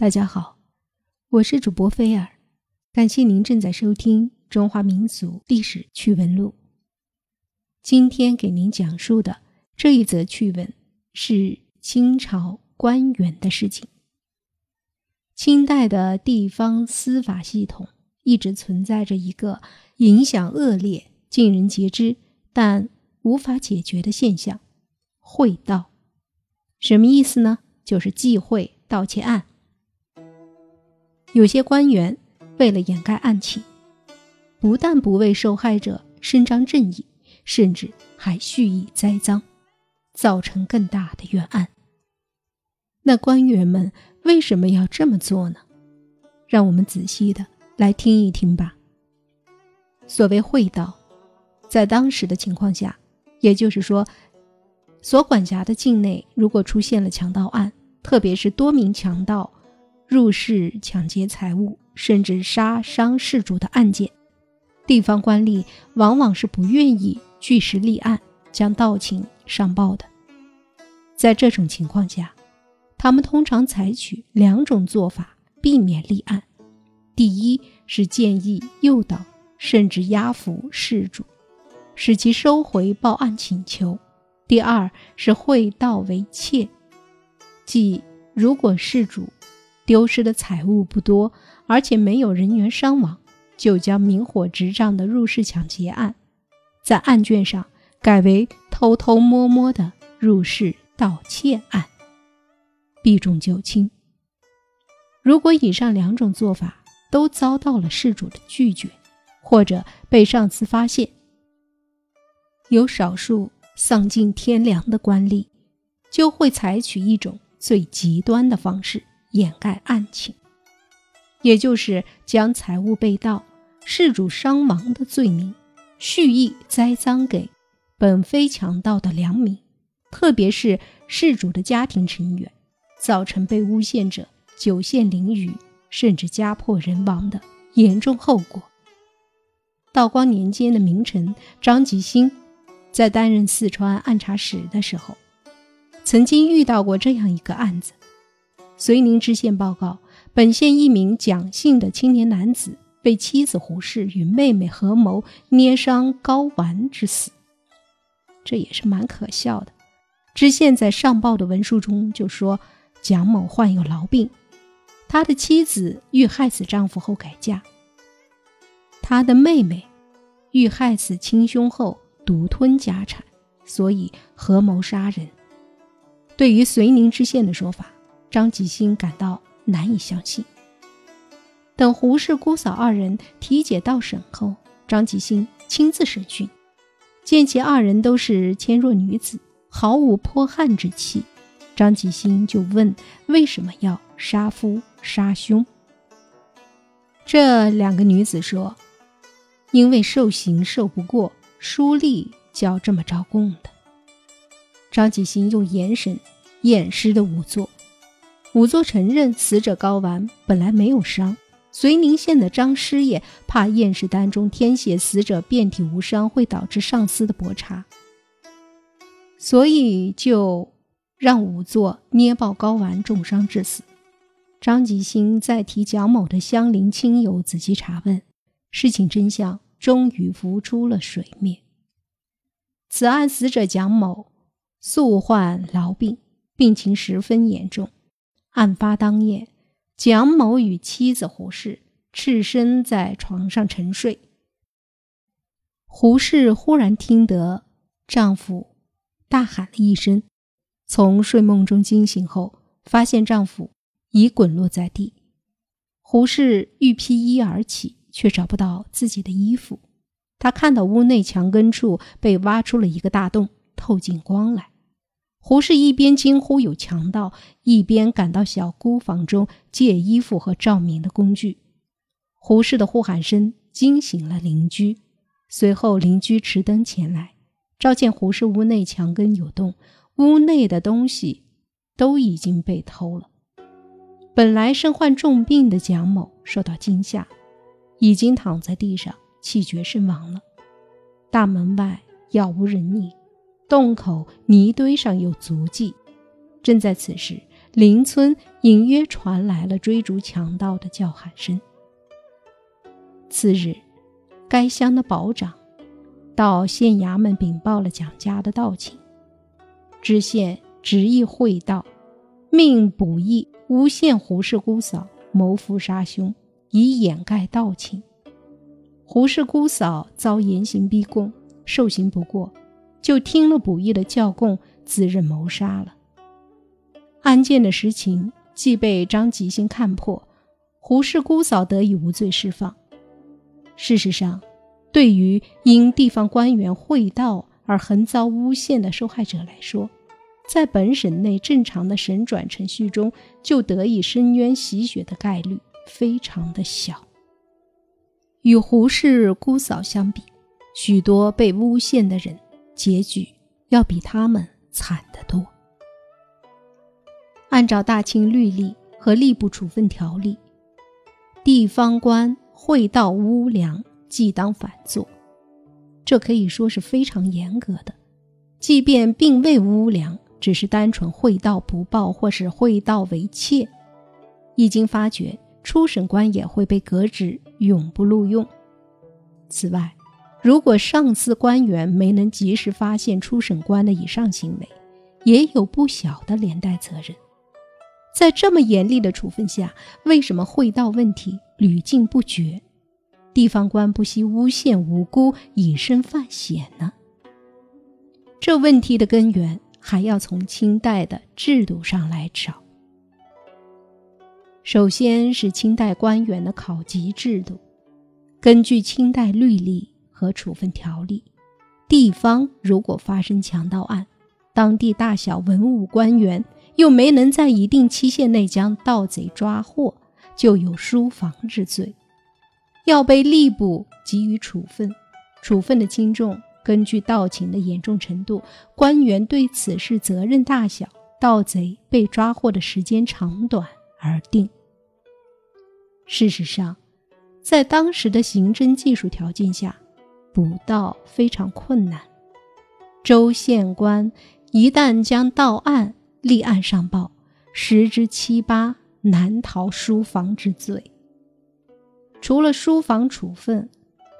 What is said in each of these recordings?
大家好，我是主播菲尔，感谢您正在收听《中华民族历史趣闻录》。今天给您讲述的这一则趣闻是清朝官员的事情。清代的地方司法系统一直存在着一个影响恶劣、尽人皆知但无法解决的现象——会盗。什么意思呢？就是忌讳盗窃案。有些官员为了掩盖案情，不但不为受害者伸张正义，甚至还蓄意栽赃，造成更大的冤案。那官员们为什么要这么做呢？让我们仔细的来听一听吧。所谓会道，在当时的情况下，也就是说，所管辖的境内如果出现了强盗案，特别是多名强盗。入室抢劫财物，甚至杀伤事主的案件，地方官吏往往是不愿意据实立案，将盗情上报的。在这种情况下，他们通常采取两种做法避免立案：第一是建议诱导甚至压服事主，使其收回报案请求；第二是会盗为窃，即如果事主。丢失的财物不多，而且没有人员伤亡，就将明火执仗的入室抢劫案，在案卷上改为偷偷摸摸的入室盗窃案，避重就轻。如果以上两种做法都遭到了事主的拒绝，或者被上司发现，有少数丧尽天良的官吏，就会采取一种最极端的方式。掩盖案情，也就是将财物被盗、事主伤亡的罪名，蓄意栽赃给本非强盗的良民，特别是事主的家庭成员，造成被诬陷者酒陷囹圄，甚至家破人亡的严重后果。道光年间的名臣张吉新，在担任四川按察使的时候，曾经遇到过这样一个案子。遂宁知县报告，本县一名蒋姓的青年男子被妻子胡氏与妹妹合谋捏伤睾丸致死。这也是蛮可笑的。知县在上报的文书中就说，蒋某患有痨病，他的妻子欲害死丈夫后改嫁，他的妹妹欲害死亲兄后独吞家产，所以合谋杀人。对于遂宁知县的说法。张吉星感到难以相信。等胡氏姑嫂二人提解到审后，张吉星亲自审讯，见其二人都是纤弱女子，毫无泼汉之气。张吉星就问：为什么要杀夫杀兄？这两个女子说：因为受刑受不过，书吏叫这么招供的。张吉星用眼神掩饰的仵作。仵作承认，死者睾丸本来没有伤。遂宁县的张师爷怕验尸单中填写死者遍体无伤会导致上司的驳查，所以就让仵作捏爆睾丸重伤致死。张吉新再提蒋某的相邻亲友仔细查问，事情真相终于浮出了水面。此案死者蒋某素患痨病，病情十分严重。案发当夜，蒋某与妻子胡氏赤身在床上沉睡。胡氏忽然听得丈夫大喊了一声，从睡梦中惊醒后，发现丈夫已滚落在地。胡氏欲披衣而起，却找不到自己的衣服。她看到屋内墙根处被挖出了一个大洞，透进光来。胡适一边惊呼有强盗，一边赶到小姑房中借衣服和照明的工具。胡适的呼喊声惊醒了邻居，随后邻居持灯前来，照见胡适屋内墙根有洞，屋内的东西都已经被偷了。本来身患重病的蒋某受到惊吓，已经躺在地上气绝身亡了。大门外杳无人影。洞口泥堆上有足迹，正在此时，邻村隐约传来了追逐强盗的叫喊声。次日，该乡的保长到县衙门禀报了蒋家的盗情，知县执意会道，命捕役诬陷胡氏姑嫂谋夫杀兄，以掩盖盗情。胡氏姑嫂遭严刑逼供，受刑不过，就听了捕役的教供，自认谋杀了。案件的实情既被张吉星看破，胡氏姑嫂得以无罪释放。事实上，对于因地方官员贿盗而横遭诬陷的受害者来说，在本省内正常的审转程序中就得以伸冤洗雪的概率非常的小。与胡氏姑嫂相比，许多被诬陷的人结局要比他们惨得多。按照大清律例和吏部处分条例，地方官。会盗污粮，即当反坐。这可以说是非常严格的。即便并未污粮，只是单纯会盗不报，或是会盗为窃，一经发觉，初审官也会被革职，永不录用。此外，如果上司官员没能及时发现初审官的以上行为，也有不小的连带责任。在这么严厉的处分下，为什么会道问题屡禁不绝？地方官不惜诬陷无辜，以身犯险呢？这问题的根源还要从清代的制度上来找。首先是清代官员的考级制度。根据清代律例和处分条例，地方如果发生强盗案，当地大小文武官员。又没能在一定期限内将盗贼抓获，就有疏防之罪，要被吏部给予处分。处分的轻重根据盗情的严重程度、官员对此事责任大小、盗贼被抓获的时间长短而定。事实上，在当时的刑侦技术条件下，捕盗非常困难。州县官一旦将盗案，立案上报，十之七八难逃书房之罪。除了书房处分，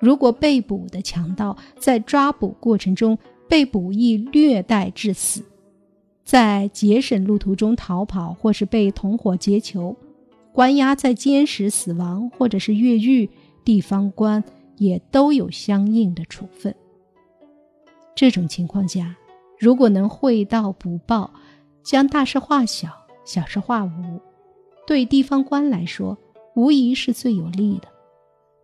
如果被捕的强盗在抓捕过程中被捕役虐待致死，在节省路途中逃跑，或是被同伙劫囚，关押在监室死亡，或者是越狱，地方官也都有相应的处分。这种情况下，如果能会盗不报，将大事化小，小事化无，对地方官来说，无疑是最有利的；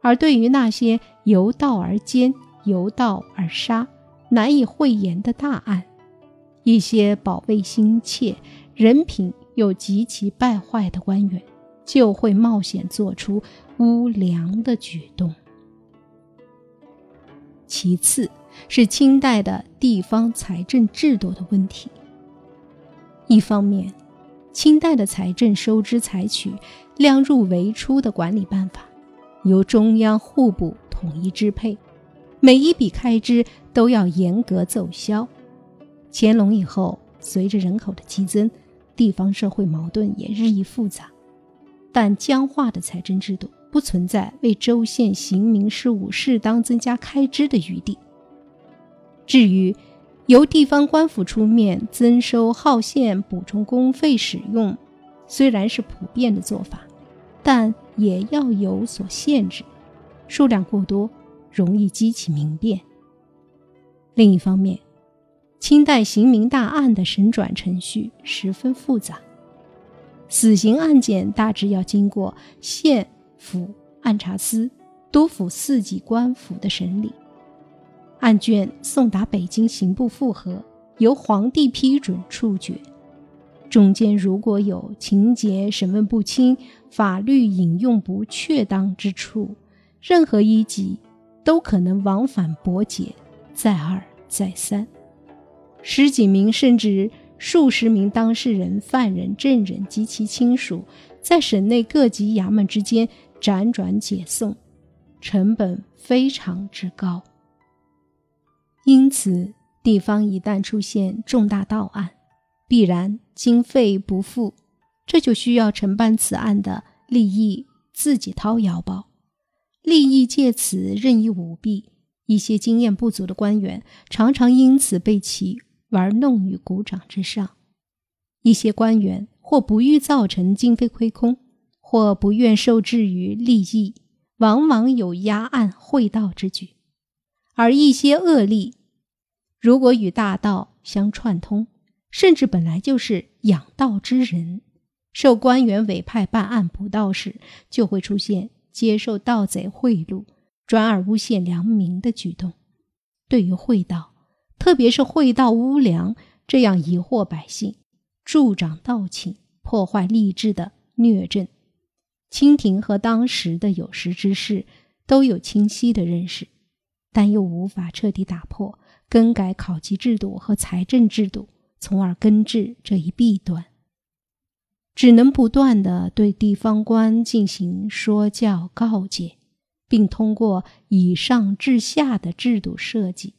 而对于那些由道而奸、由道而杀、难以讳言的大案，一些保卫心切、人品又极其败坏的官员，就会冒险做出污良的举动。其次，是清代的地方财政制度的问题。一方面，清代的财政收支采取量入为出的管理办法，由中央户部统一支配，每一笔开支都要严格奏销。乾隆以后，随着人口的激增，地方社会矛盾也日益复杂，但僵化的财政制度不存在为州县行民事务适当增加开支的余地。至于，由地方官府出面增收号线、补充公费使用，虽然是普遍的做法，但也要有所限制。数量过多，容易激起民变。另一方面，清代刑民大案的审转程序十分复杂，死刑案件大致要经过县府按察司、督抚四级官府的审理。案卷送达北京刑部复核，由皇帝批准处决。中间如果有情节审问不清、法律引用不确当之处，任何一级都可能往返驳解，再二再三。十几名甚至数十名当事人、犯人、证人及其亲属，在省内各级衙门之间辗转解送，成本非常之高。因此，地方一旦出现重大盗案，必然经费不付，这就需要承办此案的利益自己掏腰包，利益借此任意舞弊。一些经验不足的官员常常因此被其玩弄于股掌之上。一些官员或不欲造成经费亏空，或不愿受制于利益，往往有压案贿盗之举。而一些恶吏，如果与大盗相串通，甚至本来就是养道之人，受官员委派办案捕盗时，就会出现接受盗贼贿赂。转而诬陷良民的举动，对于会盗，特别是会盗污良这样疑惑百姓、助长盗窃、破坏吏治的虐政，清廷和当时的有识之士都有清晰的认识，但又无法彻底打破、更改考级制度和财政制度，从而根治这一弊端，只能不断的对地方官进行说教告诫。并通过以上至下的制度设计，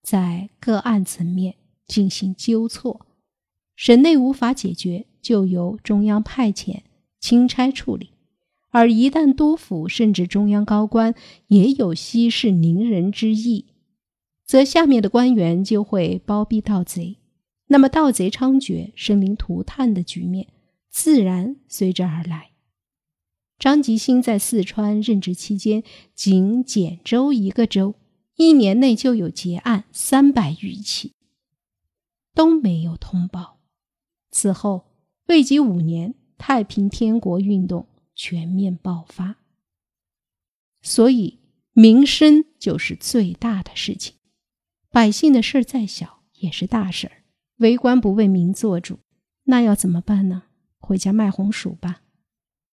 在个案层面进行纠错，省内无法解决，就由中央派遣钦差处理；而一旦督府甚至中央高官也有息事宁人之意，则下面的官员就会包庇盗贼，那么盗贼猖獗、生灵涂炭的局面自然随之而来。张吉新在四川任职期间，仅简州一个州，一年内就有结案三百余起，都没有通报。此后未及五年，太平天国运动全面爆发。所以，民生就是最大的事情，百姓的事儿再小也是大事儿。为官不为民做主，那要怎么办呢？回家卖红薯吧。